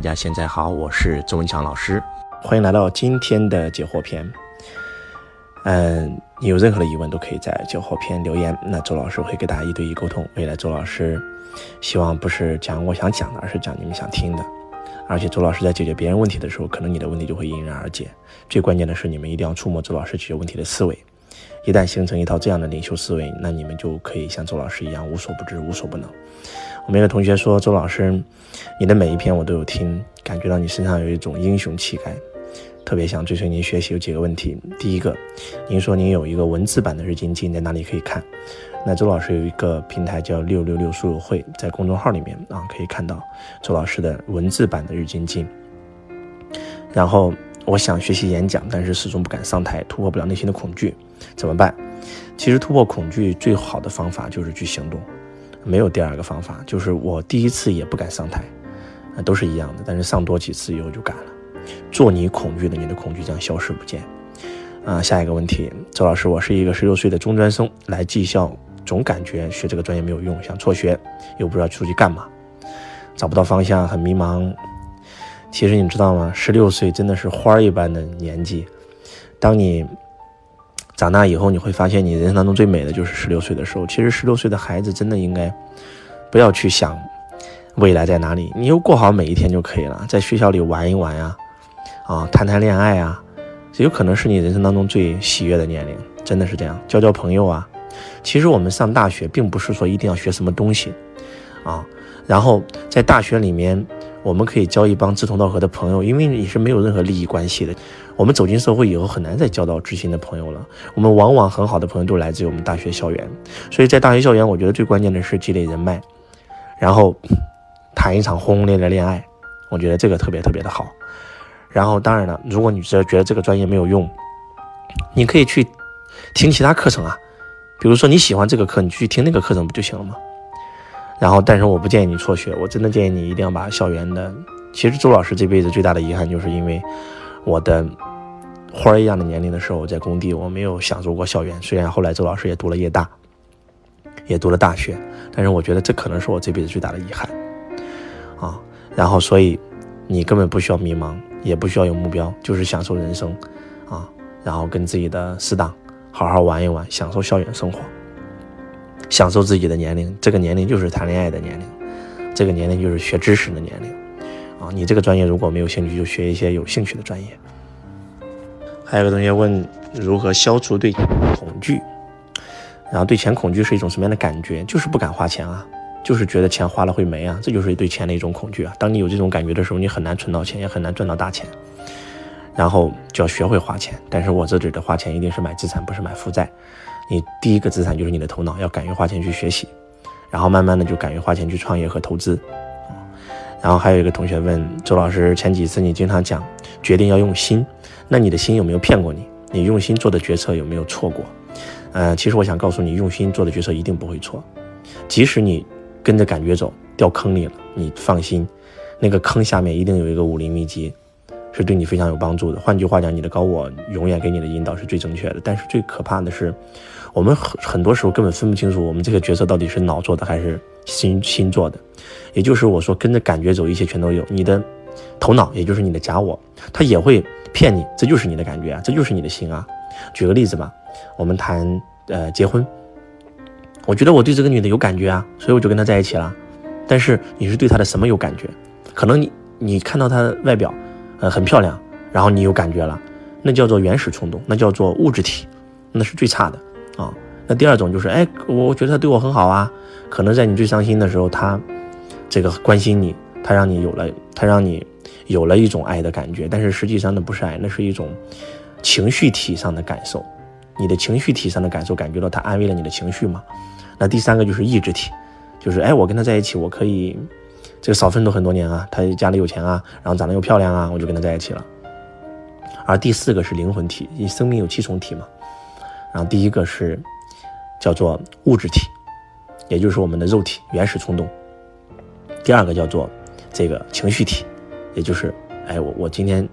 大家现在好，我是周文强老师，欢迎来到今天的解惑篇。嗯，你有任何的疑问都可以在解惑篇留言，那周老师会给大家一对一沟通。未来周老师希望不是讲我想讲的，而是讲你们想听的。而且周老师在解决别人问题的时候，可能你的问题就会迎刃而解。最关键的是，你们一定要触摸周老师解决问题的思维。一旦形成一套这样的领袖思维，那你们就可以像周老师一样无所不知、无所不能。我们有个同学说：“周老师，你的每一篇我都有听，感觉到你身上有一种英雄气概，特别想追随您学习。有几个问题，第一个，您说您有一个文字版的日精进，在哪里可以看？那周老师有一个平台叫六六六书友会，在公众号里面啊可以看到周老师的文字版的日精进。然后我想学习演讲，但是始终不敢上台，突破不了内心的恐惧。”怎么办？其实突破恐惧最好的方法就是去行动，没有第二个方法。就是我第一次也不敢上台，啊，都是一样的。但是上多几次以后就敢了。做你恐惧的，你的恐惧将消失不见。啊，下一个问题，周老师，我是一个十六岁的中专生，来技校，总感觉学这个专业没有用，想辍学，又不知道出去干嘛，找不到方向，很迷茫。其实你知道吗？十六岁真的是花儿一般的年纪，当你。长大以后，你会发现你人生当中最美的就是十六岁的时候。其实十六岁的孩子真的应该不要去想未来在哪里，你就过好每一天就可以了。在学校里玩一玩呀，啊，谈谈恋爱啊，这有可能是你人生当中最喜悦的年龄，真的是这样。交交朋友啊，其实我们上大学并不是说一定要学什么东西啊，然后在大学里面。我们可以交一帮志同道合的朋友，因为你是没有任何利益关系的。我们走进社会以后，很难再交到知心的朋友了。我们往往很好的朋友都来自于我们大学校园，所以在大学校园，我觉得最关键的是积累人脉，然后谈一场轰轰烈烈恋爱，我觉得这个特别特别的好。然后当然了，如果你觉得这个专业没有用，你可以去听其他课程啊，比如说你喜欢这个课，你去听那个课程不就行了吗？然后，但是我不建议你辍学，我真的建议你一定要把校园的。其实周老师这辈子最大的遗憾，就是因为我的花儿一样的年龄的时候，我在工地，我没有享受过校园。虽然后来周老师也读了夜大，也读了大学，但是我觉得这可能是我这辈子最大的遗憾啊。然后，所以你根本不需要迷茫，也不需要有目标，就是享受人生啊。然后跟自己的死党好好玩一玩，享受校园生活。享受自己的年龄，这个年龄就是谈恋爱的年龄，这个年龄就是学知识的年龄，啊，你这个专业如果没有兴趣，就学一些有兴趣的专业。还有个同学问如何消除对恐惧，然后对钱恐惧是一种什么样的感觉？就是不敢花钱啊，就是觉得钱花了会没啊，这就是对钱的一种恐惧啊。当你有这种感觉的时候，你很难存到钱，也很难赚到大钱，然后就要学会花钱。但是我这里的花钱一定是买资产，不是买负债。你第一个资产就是你的头脑，要敢于花钱去学习，然后慢慢的就敢于花钱去创业和投资。然后还有一个同学问周老师，前几次你经常讲决定要用心，那你的心有没有骗过你？你用心做的决策有没有错过？呃，其实我想告诉你，用心做的决策一定不会错，即使你跟着感觉走掉坑里了，你放心，那个坑下面一定有一个武林秘籍。是对你非常有帮助的。换句话讲，你的高我永远给你的引导是最正确的。但是最可怕的是，我们很很多时候根本分不清楚我们这个角色到底是脑做的还是心心做的。也就是我说，跟着感觉走，一切全都有。你的头脑，也就是你的假我，他也会骗你，这就是你的感觉啊，这就是你的心啊。举个例子吧，我们谈呃结婚，我觉得我对这个女的有感觉啊，所以我就跟她在一起了。但是你是对她的什么有感觉？可能你你看到她的外表。呃，很漂亮，然后你有感觉了，那叫做原始冲动，那叫做物质体，那是最差的啊。那第二种就是，哎，我觉得他对我很好啊，可能在你最伤心的时候，他这个关心你，他让你有了，他让你有了一种爱的感觉，但是实际上那不是爱，那是一种情绪体上的感受，你的情绪体上的感受，感觉到他安慰了你的情绪嘛。那第三个就是意志体，就是哎，我跟他在一起，我可以。这个少奋斗很多年啊，他家里有钱啊，然后长得又漂亮啊，我就跟他在一起了。而第四个是灵魂体，你生命有七重体嘛，然后第一个是叫做物质体，也就是我们的肉体原始冲动。第二个叫做这个情绪体，也就是哎我我今天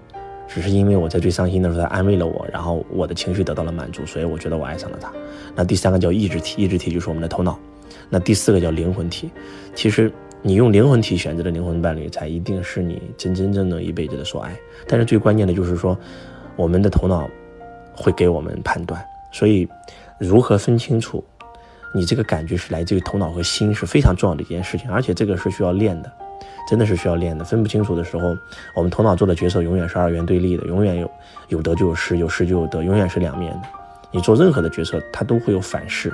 只是因为我在最伤心的时候他安慰了我，然后我的情绪得到了满足，所以我觉得我爱上了他。那第三个叫意志体，意志体就是我们的头脑。那第四个叫灵魂体，其实。你用灵魂体选择的灵魂伴侣，才一定是你真真正正一辈子的所爱。但是最关键的就是说，我们的头脑会给我们判断，所以如何分清楚你这个感觉是来自于头脑和心是非常重要的一件事情，而且这个是需要练的，真的是需要练的。分不清楚的时候，我们头脑做的决策永远是二元对立的，永远有有得就有失，有失就有得，永远是两面的。你做任何的决策，它都会有反噬。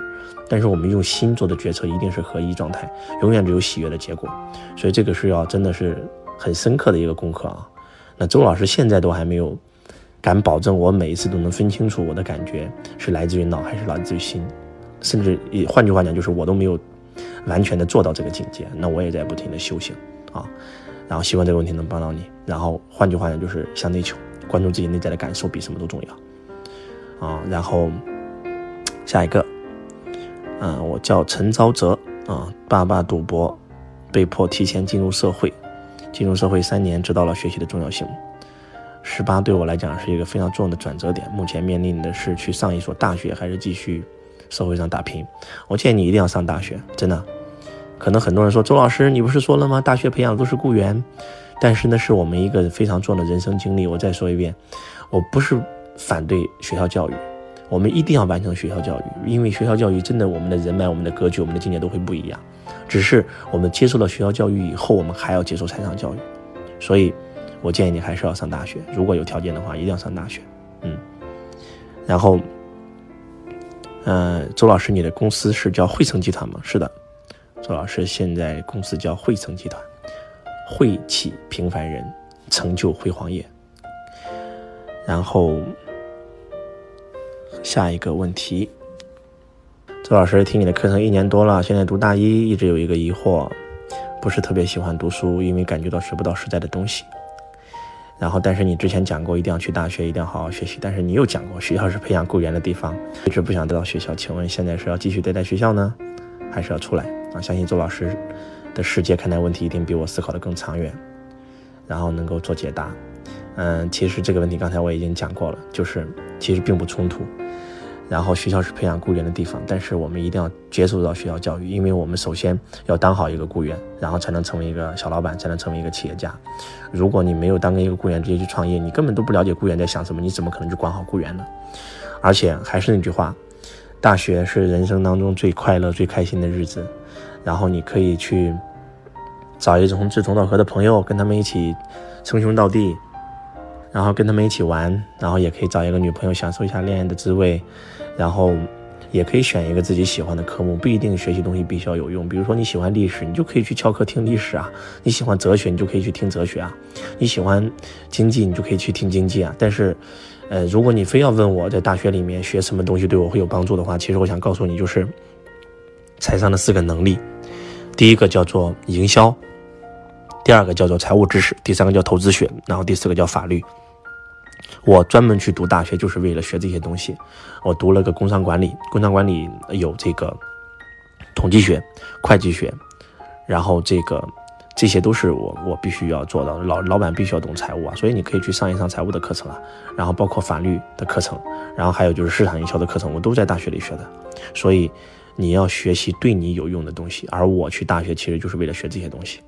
但是我们用心做的决策一定是合一状态，永远只有喜悦的结果，所以这个是要真的是很深刻的一个功课啊。那周老师现在都还没有敢保证我每一次都能分清楚我的感觉是来自于脑还是来自于心，甚至换句话讲就是我都没有完全的做到这个境界，那我也在不停的修行啊。然后希望这个问题能帮到你。然后换句话讲就是向内求，关注自己内在的感受比什么都重要啊。然后下一个。嗯，我叫陈昭泽啊，爸爸赌博，被迫提前进入社会，进入社会三年，知道了学习的重要性。十八对我来讲是一个非常重要的转折点，目前面临的是去上一所大学，还是继续社会上打拼。我建议你一定要上大学，真的。可能很多人说，周老师，你不是说了吗？大学培养都是雇员，但是那是我们一个非常重要的人生经历。我再说一遍，我不是反对学校教育。我们一定要完成学校教育，因为学校教育真的，我们的人脉、我们的格局、我们的境界都会不一样。只是我们接受了学校教育以后，我们还要接受财商教育。所以，我建议你还是要上大学。如果有条件的话，一定要上大学。嗯。然后，呃，周老师，你的公司是叫汇成集团吗？是的，周老师现在公司叫汇成集团，汇起平凡人，成就辉煌业。然后。下一个问题，周老师听你的课程一年多了，现在读大一，一直有一个疑惑，不是特别喜欢读书，因为感觉到学不到实在的东西。然后，但是你之前讲过一定要去大学，一定要好好学习，但是你又讲过学校是培养雇员的地方，一直不想待到学校。请问现在是要继续待在学校呢，还是要出来？啊，相信周老师的世界看待问题一定比我思考的更长远，然后能够做解答。嗯，其实这个问题刚才我已经讲过了，就是其实并不冲突。然后学校是培养雇员的地方，但是我们一定要接受到学校教育，因为我们首先要当好一个雇员，然后才能成为一个小老板，才能成为一个企业家。如果你没有当一个雇员直接去创业，你根本都不了解雇员在想什么，你怎么可能去管好雇员呢？而且还是那句话，大学是人生当中最快乐、最开心的日子，然后你可以去找一种志同道合的朋友，跟他们一起称兄道弟。然后跟他们一起玩，然后也可以找一个女朋友享受一下恋爱的滋味，然后也可以选一个自己喜欢的科目，不一定学习东西必须要有用。比如说你喜欢历史，你就可以去翘课听历史啊；你喜欢哲学，你就可以去听哲学啊；你喜欢经济，你就可以去听经济啊。但是，呃，如果你非要问我在大学里面学什么东西对我会有帮助的话，其实我想告诉你，就是财商的四个能力，第一个叫做营销，第二个叫做财务知识，第三个叫投资学，然后第四个叫法律。我专门去读大学，就是为了学这些东西。我读了个工商管理，工商管理有这个统计学、会计学，然后这个这些都是我我必须要做到的。老老板必须要懂财务啊，所以你可以去上一上财务的课程啊。然后包括法律的课程，然后还有就是市场营销的课程，我都在大学里学的。所以你要学习对你有用的东西，而我去大学其实就是为了学这些东西。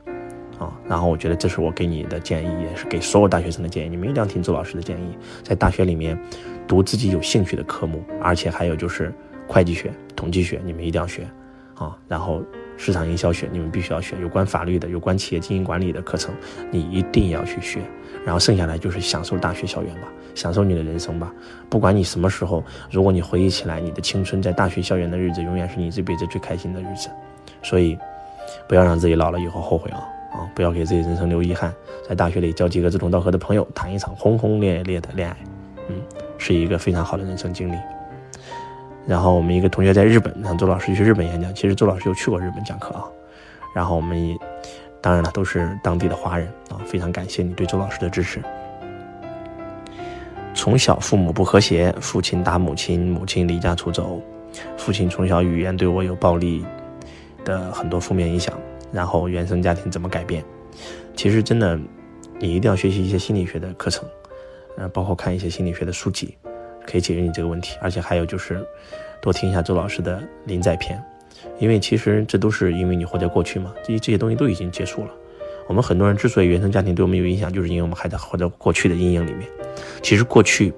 啊，然后我觉得这是我给你的建议，也是给所有大学生的建议。你们一定要听周老师的建议，在大学里面读自己有兴趣的科目，而且还有就是会计学、统计学，你们一定要学啊。然后市场营销学，你们必须要学。有关法律的、有关企业经营管理的课程，你一定要去学。然后剩下来就是享受大学校园吧，享受你的人生吧。不管你什么时候，如果你回忆起来，你的青春在大学校园的日子，永远是你这辈子最开心的日子。所以，不要让自己老了以后后悔啊。啊，不要给自己人生留遗憾，在大学里交几个志同道合的朋友，谈一场轰轰烈烈的恋爱，嗯，是一个非常好的人生经历。然后我们一个同学在日本，让周老师去日本演讲。其实周老师有去过日本讲课啊。然后我们也，当然了，都是当地的华人啊，非常感谢你对周老师的支持。从小父母不和谐，父亲打母亲，母亲离家出走，父亲从小语言对我有暴力的很多负面影响。然后原生家庭怎么改变？其实真的，你一定要学习一些心理学的课程，呃，包括看一些心理学的书籍，可以解决你这个问题。而且还有就是，多听一下周老师的临在篇，因为其实这都是因为你活在过去嘛，这些这些东西都已经结束了。我们很多人之所以原生家庭对我们有影响，就是因为我们还在活在过去的阴影里面。其实过去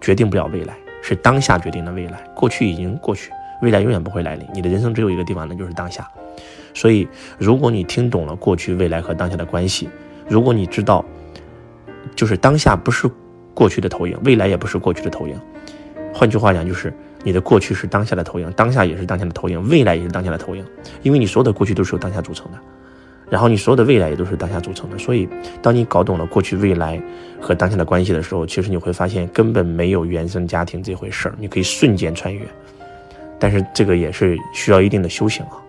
决定不了未来，是当下决定了未来。过去已经过去，未来永远不会来临。你的人生只有一个地方，那就是当下。所以，如果你听懂了过去、未来和当下的关系，如果你知道，就是当下不是过去的投影，未来也不是过去的投影。换句话讲，就是你的过去是当下的投影，当下也是当下的投影，未来也是当下的投影。因为你所有的过去都是由当下组成的。然后你所有的未来也都是当下组成的，所以当你搞懂了过去、未来和当下的关系的时候，其实你会发现根本没有原生家庭这回事儿，你可以瞬间穿越。但是这个也是需要一定的修行啊。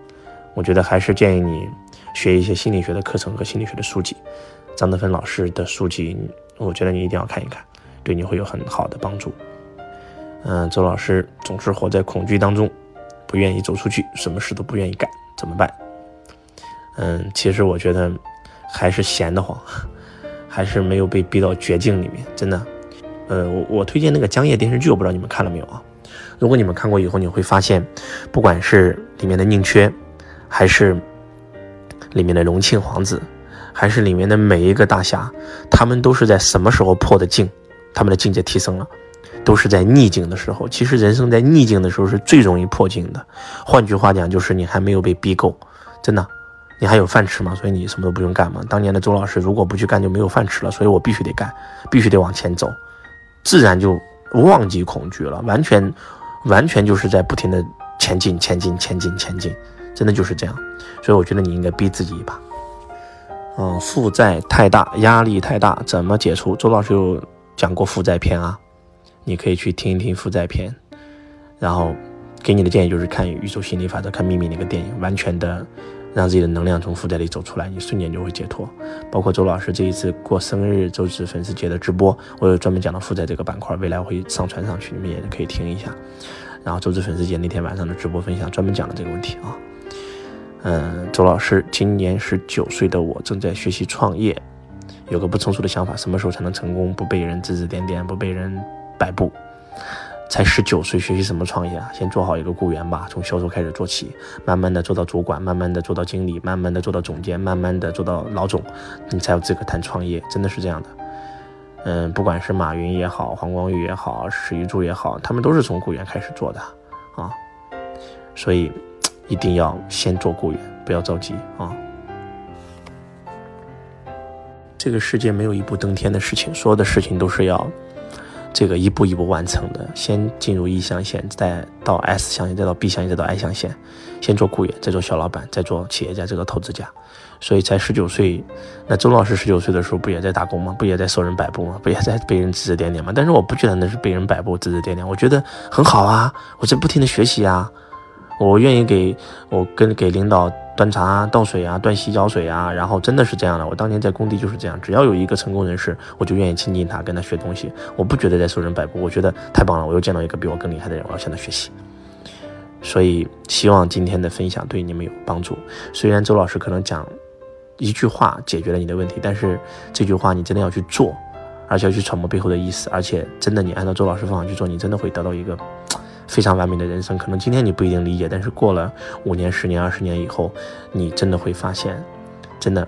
我觉得还是建议你学一些心理学的课程和心理学的书籍，张德芬老师的书籍，我觉得你一定要看一看，对你会有很好的帮助。嗯，周老师总是活在恐惧当中，不愿意走出去，什么事都不愿意干，怎么办？嗯，其实我觉得还是闲得慌，还是没有被逼到绝境里面，真的。呃，我我推荐那个江夜电视剧，我不知道你们看了没有啊？如果你们看过以后，你会发现，不管是里面的宁缺，还是里面的隆庆皇子，还是里面的每一个大侠，他们都是在什么时候破的境？他们的境界提升了，都是在逆境的时候。其实人生在逆境的时候是最容易破境的。换句话讲，就是你还没有被逼够，真的。你还有饭吃吗？所以你什么都不用干嘛。当年的周老师如果不去干就没有饭吃了，所以我必须得干，必须得往前走，自然就忘记恐惧了，完全，完全就是在不停的前进，前进，前进，前进，真的就是这样。所以我觉得你应该逼自己一把。嗯，负债太大，压力太大，怎么解除？周老师有讲过负债篇啊，你可以去听一听负债篇。然后给你的建议就是看《宇宙心理法则》，看《秘密》那个电影，完全的。让自己的能量从负债里走出来，你瞬间就会解脱。包括周老师这一次过生日周子粉丝节的直播，我有专门讲到负债这个板块，未来我会上传上去，你们也可以听一下。然后周子粉丝节那天晚上的直播分享，专门讲了这个问题啊。嗯，周老师，今年十九岁的我正在学习创业，有个不成熟的想法，什么时候才能成功？不被人指指点点，不被人摆布。才十九岁，学习什么创业啊？先做好一个雇员吧，从销售开始做起，慢慢的做到主管，慢慢的做到经理，慢慢的做到总监，慢慢的做到老总，你才有资格谈创业。真的是这样的。嗯，不管是马云也好，黄光裕也好，史玉柱也好，他们都是从雇员开始做的啊。所以一定要先做雇员，不要着急啊。这个世界没有一步登天的事情，所有的事情都是要。这个一步一步完成的，先进入 E 象限，再到 S 象限，再到 B 象限，再到 I 象限，先做雇员，再做小老板，再做企业家，这个投资家。所以才十九岁，那周老师十九岁的时候不也在打工吗？不也在受人摆布吗？不也在被人指指点点吗？但是我不觉得那是被人摆布、指指点点，我觉得很好啊，我在不停的学习啊，我愿意给我跟给领导。端茶倒水啊，端洗脚水啊，然后真的是这样的。我当年在工地就是这样，只要有一个成功人士，我就愿意亲近他，跟他学东西。我不觉得在受人摆布，我觉得太棒了。我又见到一个比我更厉害的人，我要向他学习。所以希望今天的分享对你们有帮助。虽然周老师可能讲一句话解决了你的问题，但是这句话你真的要去做，而且要去揣摩背后的意思，而且真的你按照周老师方法去做，你真的会得到一个。非常完美的人生，可能今天你不一定理解，但是过了五年、十年、二十年以后，你真的会发现，真的，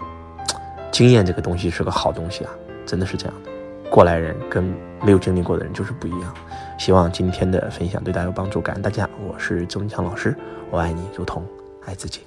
经验这个东西是个好东西啊，真的是这样的。过来人跟没有经历过的人就是不一样。希望今天的分享对大家有帮助，感恩大家。我是周文强老师，我爱你如同爱自己。